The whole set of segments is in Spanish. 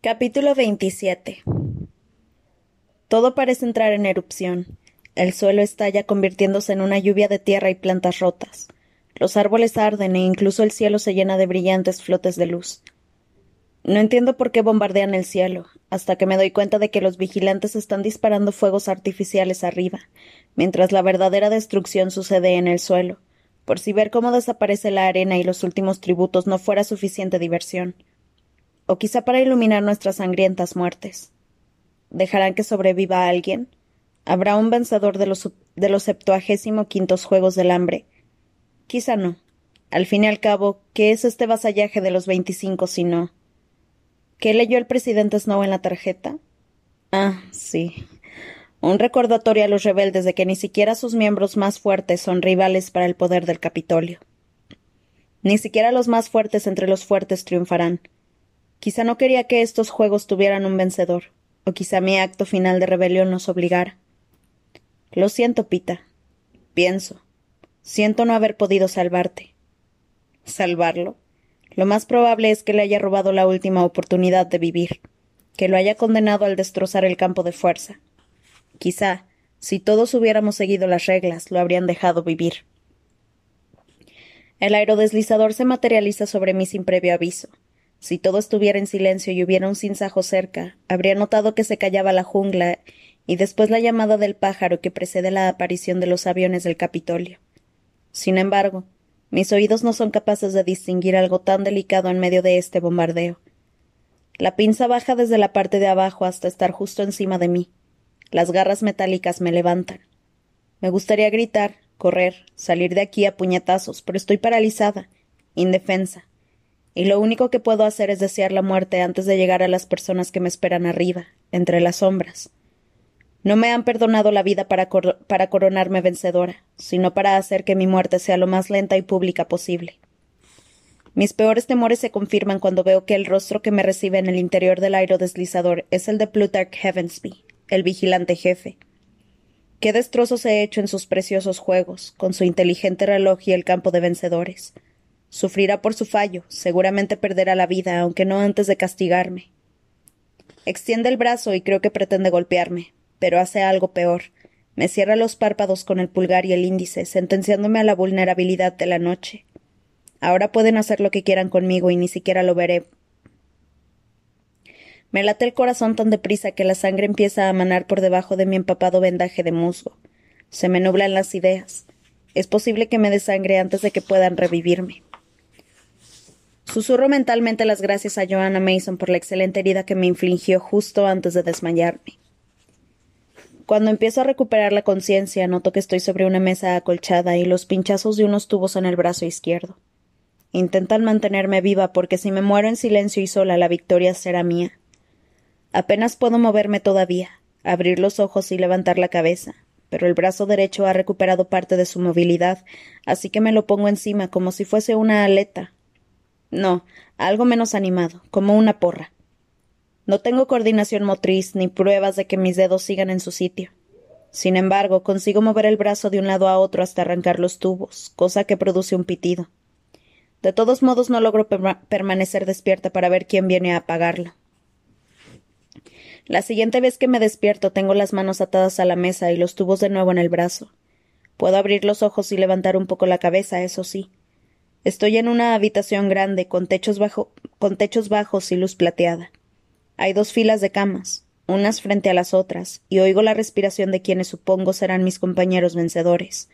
Capítulo 27 Todo parece entrar en erupción. El suelo estalla convirtiéndose en una lluvia de tierra y plantas rotas. Los árboles arden e incluso el cielo se llena de brillantes flotes de luz. No entiendo por qué bombardean el cielo, hasta que me doy cuenta de que los vigilantes están disparando fuegos artificiales arriba, mientras la verdadera destrucción sucede en el suelo, por si ver cómo desaparece la arena y los últimos tributos no fuera suficiente diversión o quizá para iluminar nuestras sangrientas muertes. ¿Dejarán que sobreviva alguien? ¿Habrá un vencedor de los, de los septuagésimo quintos Juegos del Hambre? Quizá no. Al fin y al cabo, ¿qué es este vasallaje de los veinticinco si no? ¿Qué leyó el presidente Snow en la tarjeta? Ah, sí. Un recordatorio a los rebeldes de que ni siquiera sus miembros más fuertes son rivales para el poder del Capitolio. Ni siquiera los más fuertes entre los fuertes triunfarán. Quizá no quería que estos juegos tuvieran un vencedor, o quizá mi acto final de rebelión nos obligara. Lo siento, Pita. Pienso. Siento no haber podido salvarte. ¿Salvarlo? Lo más probable es que le haya robado la última oportunidad de vivir, que lo haya condenado al destrozar el campo de fuerza. Quizá, si todos hubiéramos seguido las reglas, lo habrían dejado vivir. El aerodeslizador se materializa sobre mí sin previo aviso. Si todo estuviera en silencio y hubiera un cinzajo cerca, habría notado que se callaba la jungla y después la llamada del pájaro que precede la aparición de los aviones del Capitolio. Sin embargo, mis oídos no son capaces de distinguir algo tan delicado en medio de este bombardeo. La pinza baja desde la parte de abajo hasta estar justo encima de mí. Las garras metálicas me levantan. Me gustaría gritar, correr, salir de aquí a puñetazos, pero estoy paralizada, indefensa y lo único que puedo hacer es desear la muerte antes de llegar a las personas que me esperan arriba, entre las sombras. No me han perdonado la vida para, coronarme vencedora, sino para hacer que mi muerte sea lo más lenta y pública posible. Mis peores temores se confirman cuando veo que el rostro que me recibe en el interior del aerodeslizador es el de Plutarch Heavensby, el vigilante jefe. Qué destrozos he hecho en sus preciosos juegos, con su inteligente reloj y el campo de vencedores. Sufrirá por su fallo, seguramente perderá la vida, aunque no antes de castigarme. Extiende el brazo y creo que pretende golpearme, pero hace algo peor. Me cierra los párpados con el pulgar y el índice, sentenciándome a la vulnerabilidad de la noche. Ahora pueden hacer lo que quieran conmigo y ni siquiera lo veré. Me late el corazón tan deprisa que la sangre empieza a manar por debajo de mi empapado vendaje de musgo. Se me nublan las ideas. Es posible que me desangre antes de que puedan revivirme. Susurro mentalmente las gracias a Joanna Mason por la excelente herida que me infligió justo antes de desmayarme. Cuando empiezo a recuperar la conciencia, noto que estoy sobre una mesa acolchada y los pinchazos de unos tubos en el brazo izquierdo. Intentan mantenerme viva porque si me muero en silencio y sola, la victoria será mía. Apenas puedo moverme todavía, abrir los ojos y levantar la cabeza, pero el brazo derecho ha recuperado parte de su movilidad, así que me lo pongo encima como si fuese una aleta, no, algo menos animado, como una porra. No tengo coordinación motriz ni pruebas de que mis dedos sigan en su sitio. Sin embargo, consigo mover el brazo de un lado a otro hasta arrancar los tubos, cosa que produce un pitido. De todos modos, no logro permanecer despierta para ver quién viene a apagarlo. La siguiente vez que me despierto tengo las manos atadas a la mesa y los tubos de nuevo en el brazo. Puedo abrir los ojos y levantar un poco la cabeza, eso sí. Estoy en una habitación grande con techos, bajos y luz plateada. Hay dos filas de camas, unas frente a las otras, y oigo la respiración de quienes supongo serán mis compañeros vencedores.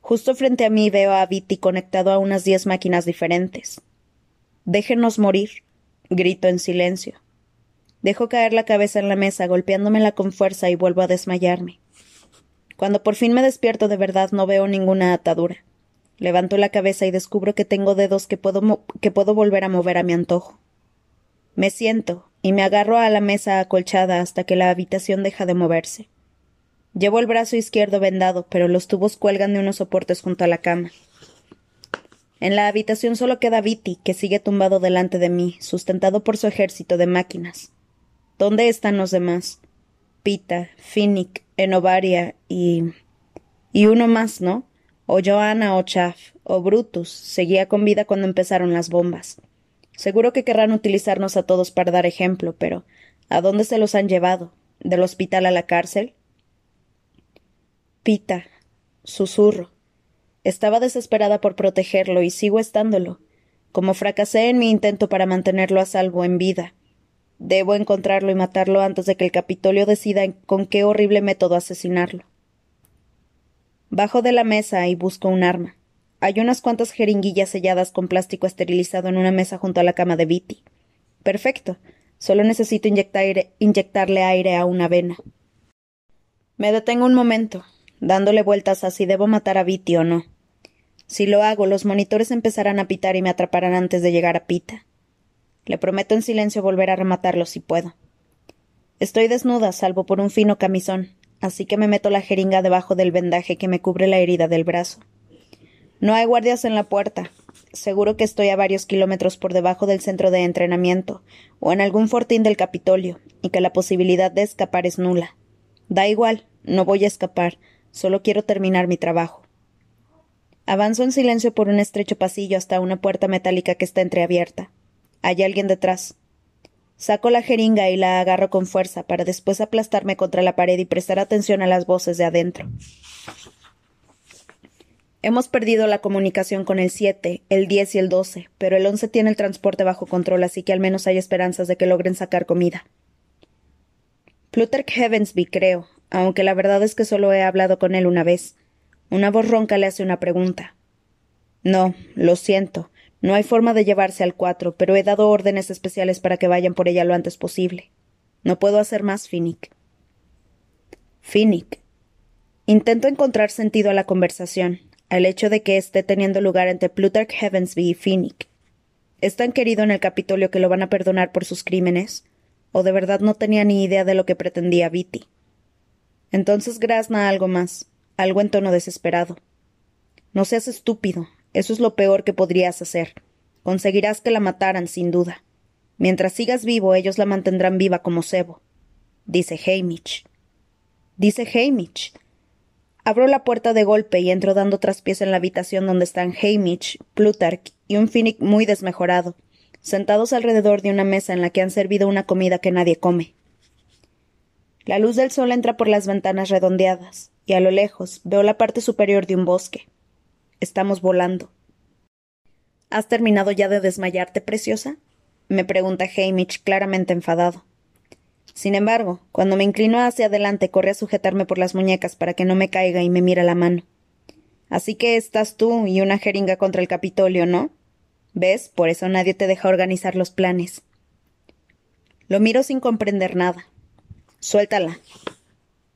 Justo frente a mí veo a Viti conectado a unas diez máquinas diferentes. Déjenos morir, grito en silencio. Dejo caer la cabeza en la mesa, golpeándomela con fuerza y vuelvo a desmayarme. Cuando por fin me despierto de verdad no veo ninguna atadura. Levanto la cabeza y descubro que tengo dedos que puedo, que puedo volver a mover a mi antojo. Me siento y me agarro a la mesa acolchada hasta que la habitación deja de moverse. Llevo el brazo izquierdo vendado, pero los tubos cuelgan de unos soportes junto a la cama. En la habitación solo queda Viti, que sigue tumbado delante de mí, sustentado por su ejército de máquinas. ¿Dónde están los demás? Pita, Finnick, Enovaria y. y uno más, ¿no? O Joanna o Chaff o Brutus seguía con vida cuando empezaron las bombas. Seguro que querrán utilizarnos a todos para dar ejemplo, pero ¿a dónde se los han llevado? ¿Del hospital a la cárcel? Pita, susurro. Estaba desesperada por protegerlo y sigo estándolo. Como fracasé en mi intento para mantenerlo a salvo en vida, debo encontrarlo y matarlo antes de que el Capitolio decida con qué horrible método asesinarlo. Bajo de la mesa y busco un arma. Hay unas cuantas jeringuillas selladas con plástico esterilizado en una mesa junto a la cama de Viti. Perfecto. Solo necesito inyectarle aire a una vena. Me detengo un momento, dándole vueltas a si debo matar a Viti o no. Si lo hago, los monitores empezarán a pitar y me atraparán antes de llegar a Pita. Le prometo en silencio volver a rematarlo si puedo. Estoy desnuda, salvo por un fino camisón, así que me meto la jeringa debajo del vendaje que me cubre la herida del brazo. No hay guardias en la puerta. Seguro que estoy a varios kilómetros por debajo del centro de entrenamiento, o en algún fortín del Capitolio, y que la posibilidad de escapar es nula. Da igual, no voy a escapar, solo quiero terminar mi trabajo. Avanzo en silencio por un estrecho pasillo hasta una puerta metálica que está entreabierta. Hay alguien detrás. Saco la jeringa y la agarro con fuerza para después aplastarme contra la pared y prestar atención a las voces de adentro. Hemos perdido la comunicación con el 7, el 10 y el 12, pero el 11 tiene el transporte bajo control, así que al menos hay esperanzas de que logren sacar comida. Plutarch Heavensby, creo, aunque la verdad es que solo he hablado con él una vez. Una voz ronca le hace una pregunta. No, lo siento. No hay forma de llevarse al 4, pero he dado órdenes especiales para que vayan por ella lo antes posible. No puedo hacer más, Finnick. Finnick. Intento encontrar sentido a la conversación, al hecho de que esté teniendo lugar entre Plutarch Heavensby y Finnick. ¿Es tan querido en el Capitolio que lo van a perdonar por sus crímenes? ¿O de verdad no tenía ni idea de lo que pretendía Viti? Entonces grazna algo más, algo en tono desesperado. No seas estúpido, eso es lo peor que podrías hacer. Conseguirás que la mataran, sin duda. Mientras sigas vivo, ellos la mantendrán viva como cebo. Dice Hamish. Dice Hamish. Abro la puerta de golpe y entro dando traspiés en la habitación donde están Hamish, Plutarch y un Finnick muy desmejorado, sentados alrededor de una mesa en la que han servido una comida que nadie come. La luz del sol entra por las ventanas redondeadas, y a lo lejos veo la parte superior de un bosque. Estamos volando. ¿Has terminado ya de desmayarte, preciosa? me pregunta Hamish, claramente enfadado. Sin embargo, cuando me inclino hacia adelante, corre a sujetarme por las muñecas para que no me caiga y me mira la mano. Así que estás tú y una jeringa contra el Capitolio, ¿no? ¿Ves? Por eso nadie te deja organizar los planes. Lo miro sin comprender nada. Suéltala.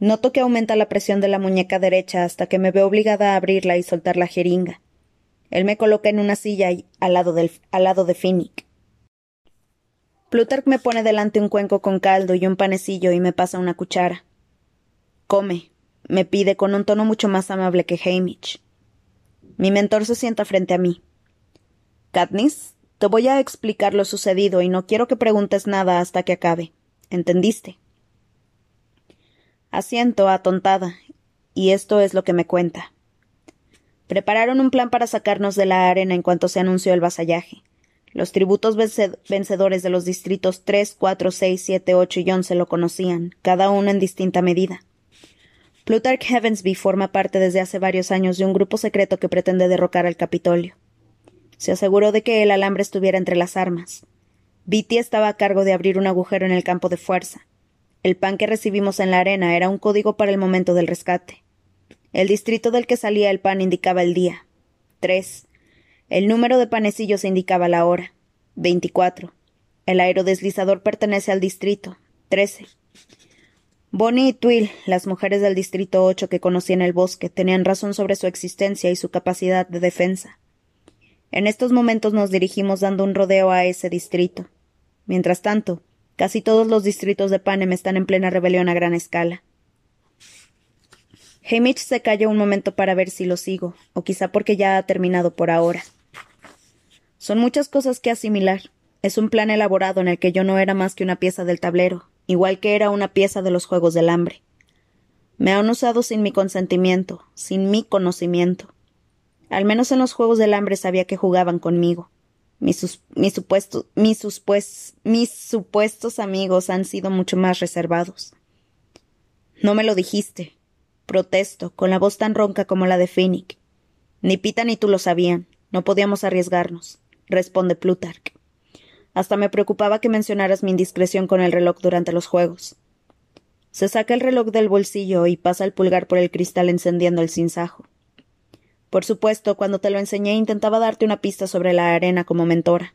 Noto que aumenta la presión de la muñeca derecha hasta que me veo obligada a abrirla y soltar la jeringa. Él me coloca en una silla y, al, lado de Finnick. Plutarch me pone delante un cuenco con caldo y un panecillo y me pasa una cuchara. Come, me pide con un tono mucho más amable que Hamish. Mi mentor se sienta frente a mí. Katniss, te voy a explicar lo sucedido y no quiero que preguntes nada hasta que acabe. ¿Entendiste? Asiento atontada, y esto es lo que me cuenta. Prepararon un plan para sacarnos de la arena en cuanto se anunció el vasallaje. Los tributos vencedores de los distritos 3, 4, 6, 7, 8 y 11 lo conocían, cada uno en distinta medida. Plutarch Heavensby forma parte desde hace varios años de un grupo secreto que pretende derrocar al Capitolio. Se aseguró de que el alambre estuviera entre las armas. Viti estaba a cargo de abrir un agujero en el campo de fuerza. El pan que recibimos en la arena era un código para el momento del rescate. El distrito del que salía el pan indicaba el día. Tres. El número de panecillos indicaba la hora. Veinticuatro. El aerodeslizador pertenece al distrito. Trece. Bonnie y Twill, las mujeres del distrito ocho que conocí en el bosque, tenían razón sobre su existencia y su capacidad de defensa. En estos momentos nos dirigimos dando un rodeo a ese distrito. Mientras tanto, casi todos los distritos de Panem están en plena rebelión a gran escala. Hamish se calla un momento para ver si lo sigo, o quizá porque ya ha terminado por ahora. Son muchas cosas que asimilar. Es un plan elaborado en el que yo no era más que una pieza del tablero, igual que era una pieza de los Juegos del Hambre. Me han usado sin mi consentimiento, sin mi conocimiento. Al menos en los Juegos del Hambre sabía que jugaban conmigo. Mis, mis, mis, mis supuestos amigos han sido mucho más reservados. No me lo dijiste. Protesto, con la voz tan ronca como la de Finnick. Ni Pita ni tú lo sabían. No podíamos arriesgarnos, responde Plutarch. Hasta me preocupaba que mencionaras mi indiscreción con el reloj durante los juegos. Se saca el reloj del bolsillo y pasa el pulgar por el cristal encendiendo el cinzajo. Por supuesto, cuando te lo enseñé intentaba darte una pista sobre la arena como mentora.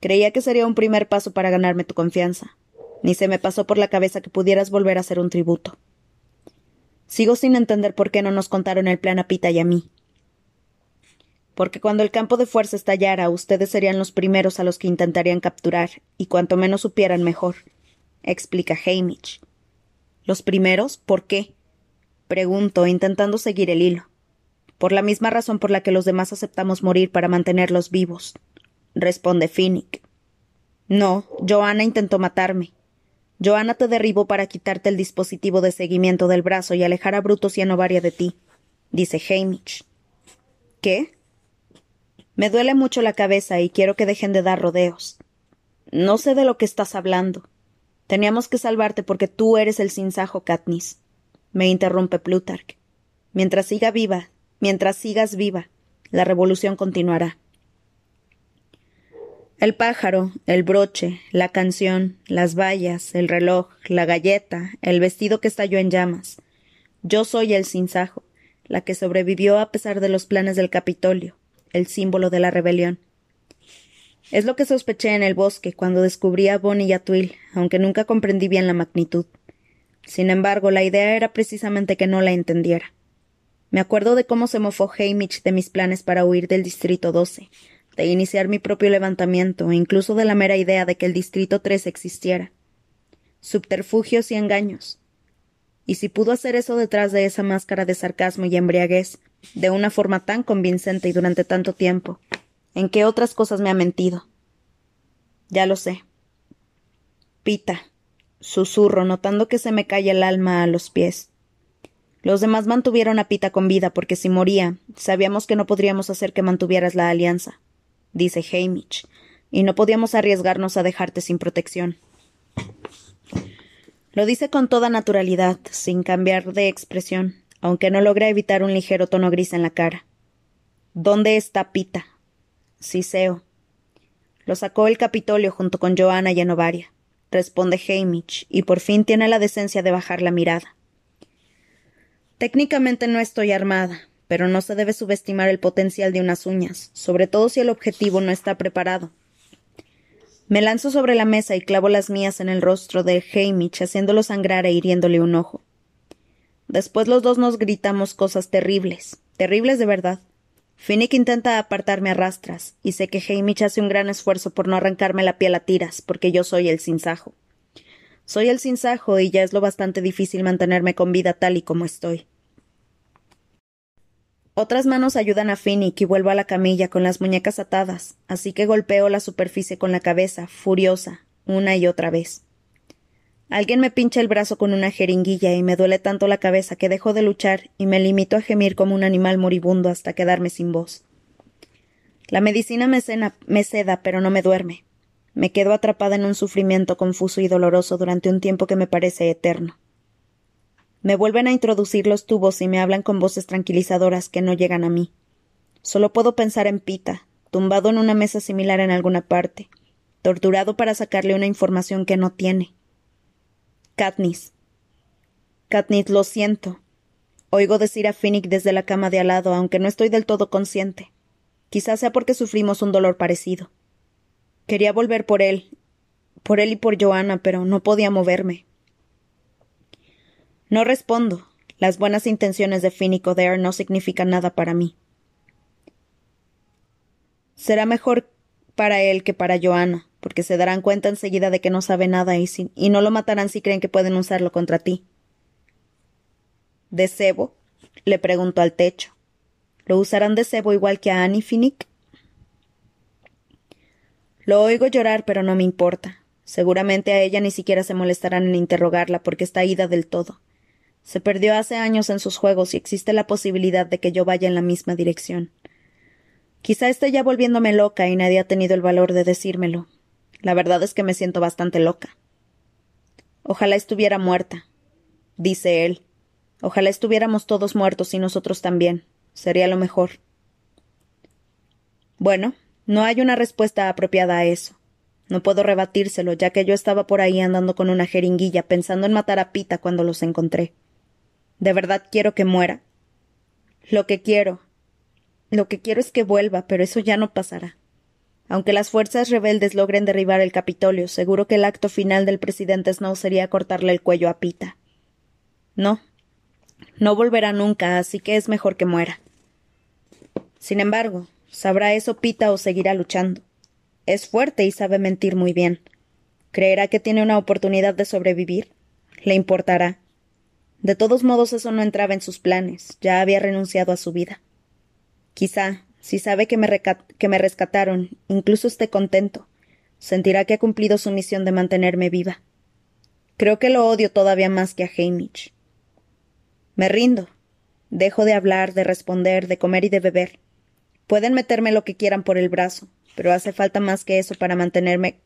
Creía que sería un primer paso para ganarme tu confianza. Ni se me pasó por la cabeza que pudieras volver a ser un tributo. Sigo sin entender por qué no nos contaron el plan a Pita y a mí. Porque cuando el campo de fuerza estallara, ustedes serían los primeros a los que intentarían capturar, y cuanto menos supieran mejor, explica Hamish. ¿Los primeros? ¿Por qué? Pregunto, intentando seguir el hilo. Por la misma razón por la que los demás aceptamos morir para mantenerlos vivos, responde Finnick. No, Joanna intentó matarme. Joanna te derribó para quitarte el dispositivo de seguimiento del brazo y alejar a Brutus y a Novaria de ti, dice Hamish. ¿Qué? Me duele mucho la cabeza y quiero que dejen de dar rodeos. No sé de lo que estás hablando. Teníamos que salvarte porque tú eres el sinsajo, Katniss. Me interrumpe Plutarch. Mientras siga viva, mientras sigas viva, la revolución continuará. El pájaro, el broche, la canción, las vallas, el reloj, la galleta, el vestido que estalló en llamas. Yo soy el sinsajo, la que sobrevivió a pesar de los planes del Capitolio, el símbolo de la rebelión. Es lo que sospeché en el bosque cuando descubrí a Bonnie y a Twill, aunque nunca comprendí bien la magnitud. Sin embargo, la idea era precisamente que no la entendiera. Me acuerdo de cómo se mofó Hamish de mis planes para huir del Distrito 12, de iniciar mi propio levantamiento e incluso de la mera idea de que el Distrito 3 existiera. Subterfugios y engaños. Y si pudo hacer eso detrás de esa máscara de sarcasmo y embriaguez, de una forma tan convincente y durante tanto tiempo. ¿En qué otras cosas me ha mentido? Ya lo sé. Pita, susurro, notando que se me cae el alma a los pies. Los demás mantuvieron a Pita con vida porque si moría, sabíamos que no podríamos hacer que mantuvieras la alianza, dice Hamish, y no podíamos arriesgarnos a dejarte sin protección. Lo dice con toda naturalidad, sin cambiar de expresión, aunque no logra evitar un ligero tono gris en la cara. ¿Dónde está Pita? Siseo. Lo sacó el Capitolio junto con Joana y Enovaria, responde Hamish, y por fin tiene la decencia de bajar la mirada. Técnicamente no estoy armada, pero no se debe subestimar el potencial de unas uñas, sobre todo si el objetivo no está preparado. Me lanzo sobre la mesa y clavo las mías en el rostro de Hamish, haciéndolo sangrar e hiriéndole un ojo. Después los dos nos gritamos cosas terribles, terribles de verdad. Finnick intenta apartarme a rastras, y sé que Hamish hace un gran esfuerzo por no arrancarme la piel a tiras, porque yo soy el sinsajo. Soy el sinsajo y ya es lo bastante difícil mantenerme con vida tal y como estoy. Otras manos ayudan a Finnick y vuelvo a la camilla con las muñecas atadas, así que golpeo la superficie con la cabeza, furiosa, una y otra vez. Alguien me pincha el brazo con una jeringuilla y me duele tanto la cabeza que dejo de luchar y me limito a gemir como un animal moribundo hasta quedarme sin voz. La medicina me, me seda, pero no me duerme. Me quedo atrapada en un sufrimiento confuso y doloroso durante un tiempo que me parece eterno. Me vuelven a introducir los tubos y me hablan con voces tranquilizadoras que no llegan a mí. Solo puedo pensar en Pita, tumbado en una mesa similar en alguna parte, torturado para sacarle una información que no tiene. Katniss. Katniss, lo siento. Oigo decir a Finnick desde la cama de al lado, aunque no estoy del todo consciente. Quizás sea porque sufrimos un dolor parecido. Quería volver por él, por él y por Joanna, pero no podía moverme. No respondo. Las buenas intenciones de Finnick O'Dare no significan nada para mí. Será mejor para él que para Joanna, porque se darán cuenta enseguida de que no sabe nada y, y no lo matarán si creen que pueden usarlo contra ti. ¿De cebo? le preguntó al techo. ¿Lo usarán de cebo igual que a Annie Finnick? Lo oigo llorar, pero no me importa. Seguramente a ella ni siquiera se molestarán en interrogarla porque está ida del todo. Se perdió hace años en sus juegos y existe la posibilidad de que yo vaya en la misma dirección. Quizá esté ya volviéndome loca y nadie ha tenido el valor de decírmelo. La verdad es que me siento bastante loca. Ojalá estuviera muerta, dice él. Ojalá estuviéramos todos muertos y nosotros también. Sería lo mejor. Bueno, no hay una respuesta apropiada a eso. No puedo rebatírselo, ya que yo estaba por ahí andando con una jeringuilla pensando en matar a Pita cuando los encontré. ¿De verdad quiero que muera? Lo que quiero. Lo que quiero es que vuelva, pero eso ya no pasará. Aunque las fuerzas rebeldes logren derribar el Capitolio, seguro que el acto final del presidente Snow sería cortarle el cuello a Pita. No. No volverá nunca, así que es mejor que muera. Sin embargo, ¿sabrá eso Pita o seguirá luchando? Es fuerte y sabe mentir muy bien. ¿Creerá que tiene una oportunidad de sobrevivir? ¿Le importará? De todos modos eso no entraba en sus planes, ya había renunciado a su vida. Quizá, si sabe que me, que me rescataron, incluso esté contento. Sentirá que ha cumplido su misión de mantenerme viva. Creo que lo odio todavía más que a Hamish. Me rindo. Dejo de hablar, de responder, de comer y de beber. Pueden meterme lo que quieran por el brazo, pero hace falta más que eso para mantenerme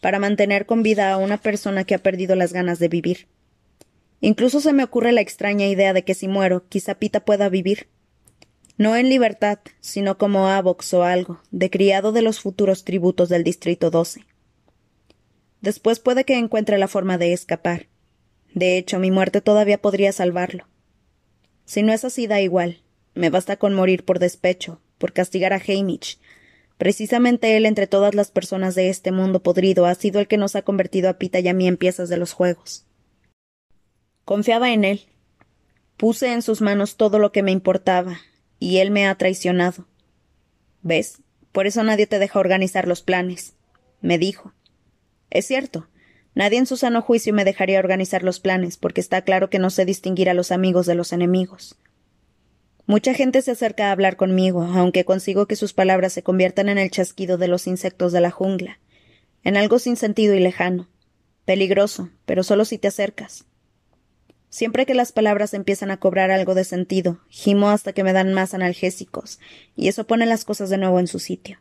para mantener con vida a una persona que ha perdido las ganas de vivir. Incluso se me ocurre la extraña idea de que si muero, quizá Pita pueda vivir. No en libertad, sino como Avox o algo, de criado de los futuros tributos del Distrito 12. Después puede que encuentre la forma de escapar. De hecho, mi muerte todavía podría salvarlo. Si no es así, da igual. Me basta con morir por despecho, por castigar a Hamish, Precisamente él, entre todas las personas de este mundo podrido, ha sido el que nos ha convertido a Pita y a mí en piezas de los juegos. Confiaba en él. Puse en sus manos todo lo que me importaba, y él me ha traicionado. ¿Ves? Por eso nadie te deja organizar los planes, me dijo. Es cierto. Nadie en su sano juicio me dejaría organizar los planes, porque está claro que no sé distinguir a los amigos de los enemigos. Mucha gente se acerca a hablar conmigo, aunque consigo que sus palabras se conviertan en el chasquido de los insectos de la jungla, en algo sin sentido y lejano, peligroso, pero solo si te acercas. Siempre que las palabras empiezan a cobrar algo de sentido, gimo hasta que me dan más analgésicos, y eso pone las cosas de nuevo en su sitio.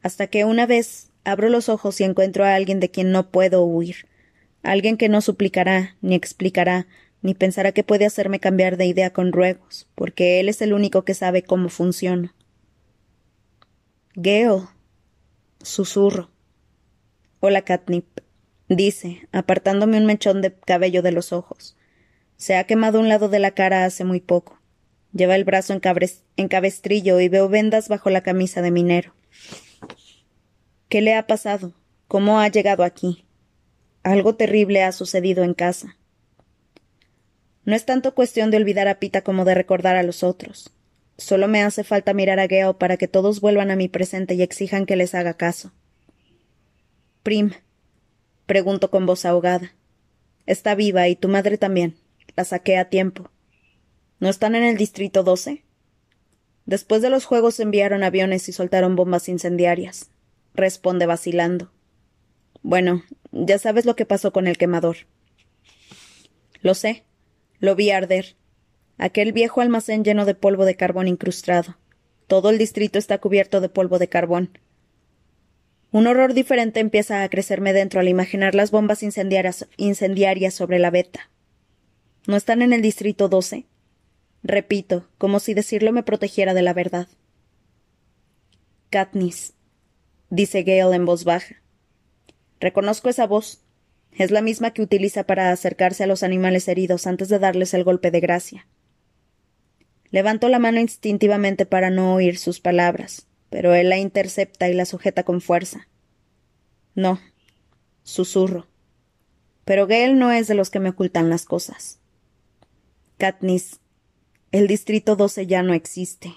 Hasta que una vez abro los ojos y encuentro a alguien de quien no puedo huir, alguien que no suplicará, ni explicará, ni pensará que puede hacerme cambiar de idea con ruegos, porque él es el único que sabe cómo funciona. Gale. Susurro. Hola, Catnip. Dice, apartándome un mechón de cabello de los ojos. Se ha quemado un lado de la cara hace muy poco. Lleva el brazo en, cabestrillo y veo vendas bajo la camisa de minero. ¿Qué le ha pasado? ¿Cómo ha llegado aquí? Algo terrible ha sucedido en casa. No es tanto cuestión de olvidar a Pita como de recordar a los otros. Solo me hace falta mirar a Gale para que todos vuelvan a mi presente y exijan que les haga caso. Prim, pregunto con voz ahogada. Está viva y tu madre también. La saqué a tiempo. ¿No están en el distrito 12? Después de los juegos enviaron aviones y soltaron bombas incendiarias. Responde vacilando. Bueno, ya sabes lo que pasó con el quemador. Lo sé, lo vi arder. Aquel viejo almacén lleno de polvo de carbón incrustado. Todo el distrito está cubierto de polvo de carbón. Un horror diferente empieza a crecerme dentro al imaginar las bombas incendiarias, sobre la veta. ¿No están en el distrito 12? Repito, como si decirlo me protegiera de la verdad. Katniss, dice Gale en voz baja. Reconozco esa voz. Es la misma que utiliza para acercarse a los animales heridos antes de darles el golpe de gracia. Levanto la mano instintivamente para no oír sus palabras, pero él la intercepta y la sujeta con fuerza. No, susurro. Pero Gale no es de los que me ocultan las cosas. Katniss, el distrito 12 ya no existe.